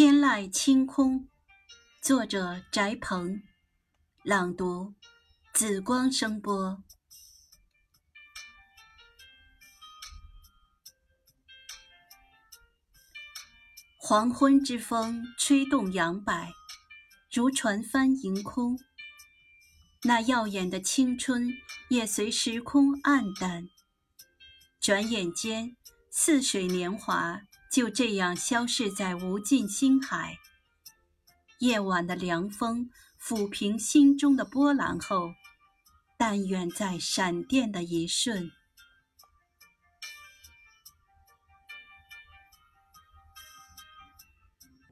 天籁清空，作者：翟鹏，朗读：紫光声波。黄昏之风吹动杨柏，如船帆迎空。那耀眼的青春也随时空黯淡。转眼间，似水年华就这样消逝在无尽星海。夜晚的凉风抚平心中的波澜后，但愿在闪电的一瞬。